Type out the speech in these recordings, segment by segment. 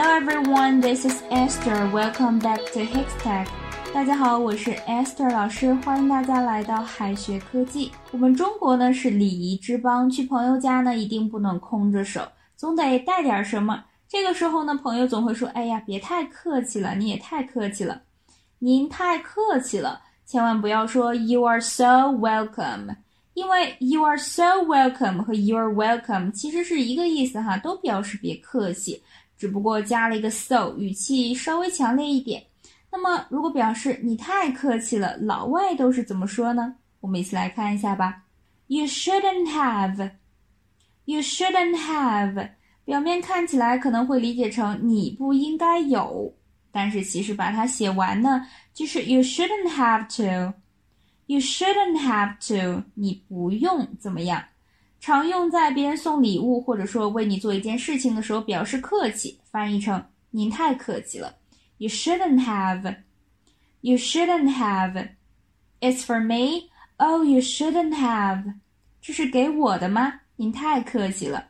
Hello everyone, this is Esther. Welcome back to Hextech. 大家好，我是 Esther 老师，欢迎大家来到海学科技。我们中国呢是礼仪之邦，去朋友家呢一定不能空着手，总得带点什么。这个时候呢，朋友总会说：“哎呀，别太客气了，你也太客气了，您太客气了。”千万不要说 “You are so welcome”，因为 “You are so welcome” 和 “You are welcome” 其实是一个意思哈，都表示别客气，只不过加了一个 “so”，语气稍微强烈一点。那么，如果表示你太客气了，老外都是怎么说呢？我们一起来看一下吧。You shouldn't have. You shouldn't have. 表面看起来可能会理解成你不应该有，但是其实把它写完呢，就是 You shouldn't have to. You shouldn't have to. 你不用怎么样？常用在别人送礼物或者说为你做一件事情的时候表示客气，翻译成您太客气了。You shouldn't have. You shouldn't have. It's for me. Oh, you shouldn't have. 这是给我的吗？您太客气了。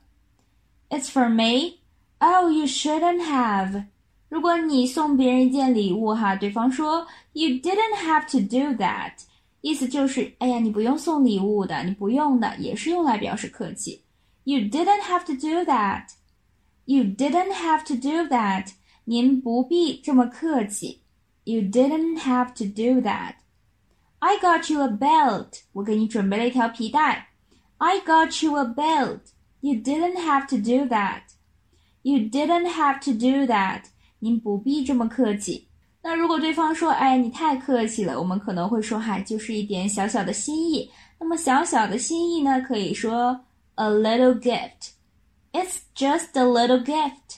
It's for me. Oh, you shouldn't have. 如果你送别人一件礼物哈，对方说 You didn't have to do that，意思就是哎呀，你不用送礼物的，你不用的，也是用来表示客气。You didn't have to do that. You didn't have to do that. 您不必这么客气。You didn't have to do that. I got you a belt. 我给你准备了一条皮带。I got you a belt. You didn't have to do that. You didn't have to do that. 您不必这么客气。 那如果对方说：“哎，你太客气了。”我们可能会说：“嗨，就是一点小小的心意。”那么小小的心意呢，可以说 a little gift. It's just a little gift.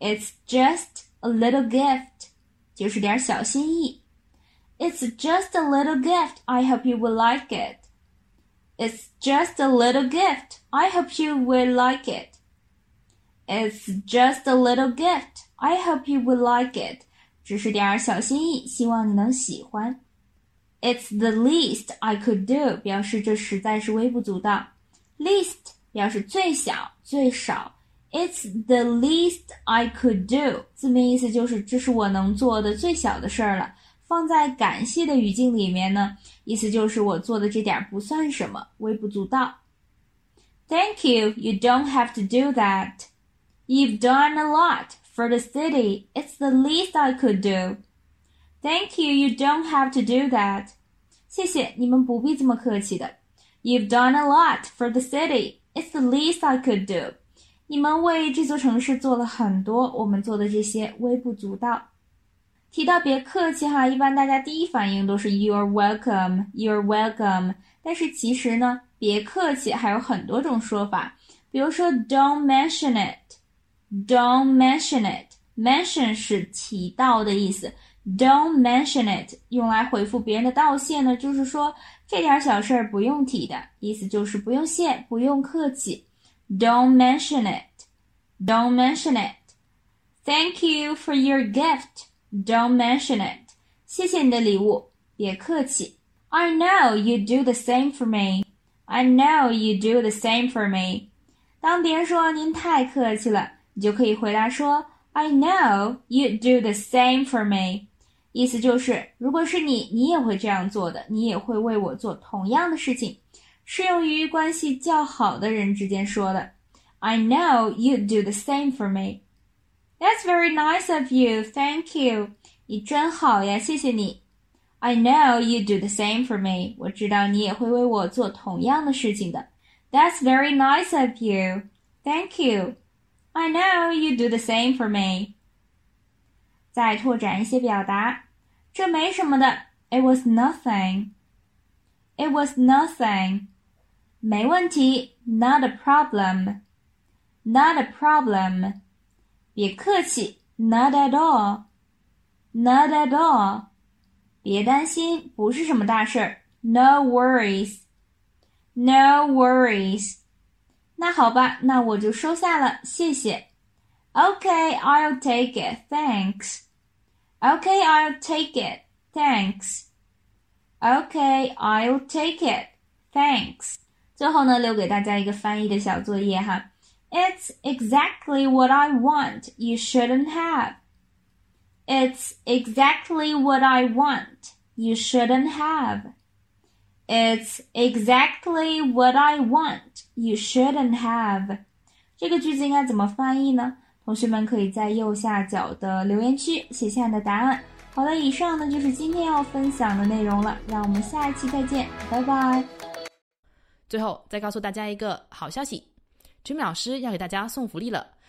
It's just a little gift. 就是点小心意。It's just a little gift. I hope you will like it. It's just a little gift. I hope you will like it. It's just a little gift. I hope you will like it. 只是点儿小心意，希望你能喜欢。It's the least I could do，表示这实在是微不足道。Least 表示最小、最少。It's the least I could do，字面意思就是这是我能做的最小的事儿了。放在感谢的语境里面呢，意思就是我做的这点不算什么，微不足道。Thank you, you don't have to do that. You've done a lot for the city. It's the least I could do. Thank you, you don't have to do that. 谢谢，你们不必这么客气的。You've done a lot for the city. It's the least I could do. 你们为这座城市做了很多，我们做的这些微不足道。提到别客气哈，一般大家第一反应都是 You're welcome, You're welcome。但是其实呢，别客气还有很多种说法，比如说 Don't mention it。 Don't mention it. Mention 是提到的意思。Don't mention it 用来回复别人的道谢呢，就是说这点小事儿不用提的意思，就是不用谢，不用客气。Don't mention it. Don't mention it. Thank you for your gift. Don't mention it. 谢谢你的礼物，别客气。I know you do the same for me. I know you do the same for me. 当别人说您太客气了。 你就可以回答说：“I know you do the same for me。”意思就是，如果是你，你也会这样做的，你也会为我做同样的事情。适用于关系较好的人之间说的。“I know you do the same for me.” That's very nice of you. Thank you. 你真好呀，谢谢你。I know you do the same for me. 我知道你也会为我做同样的事情的。That's very nice of you. Thank you. I know you do the same for me。再拓展一些表达，这没什么的。It was nothing. It was nothing. 没问题，Not a problem. Not a problem. 别客气，Not at all. Not at all. 别担心，不是什么大事儿，No worries. No worries. 那好吧，那我就收下了，谢谢。Okay, I'll take it, thanks. Okay, I'll take it, thanks. Okay, I'll take it, thanks. 最后呢，留给大家一个翻译的小作业哈。 It's exactly what I want. You shouldn't have. It's exactly what I want. You shouldn't have. It's exactly what I want. You shouldn't have. 这个句子应该怎么翻译呢？同学们可以在右下角的留言区写下你的答案。好了，以上呢就是今天要分享的内容了，让我们下一期再见，拜拜。最后再告诉大家一个好消息，Jimmy 老师要给大家送福利了，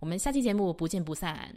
我们下期节目不见不散。